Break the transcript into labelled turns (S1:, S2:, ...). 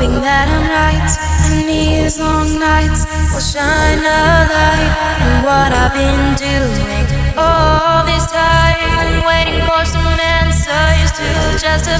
S1: hoping that I'm right. And these long nights will shine a light on what I've been doing all this time, waiting for some answers to justify.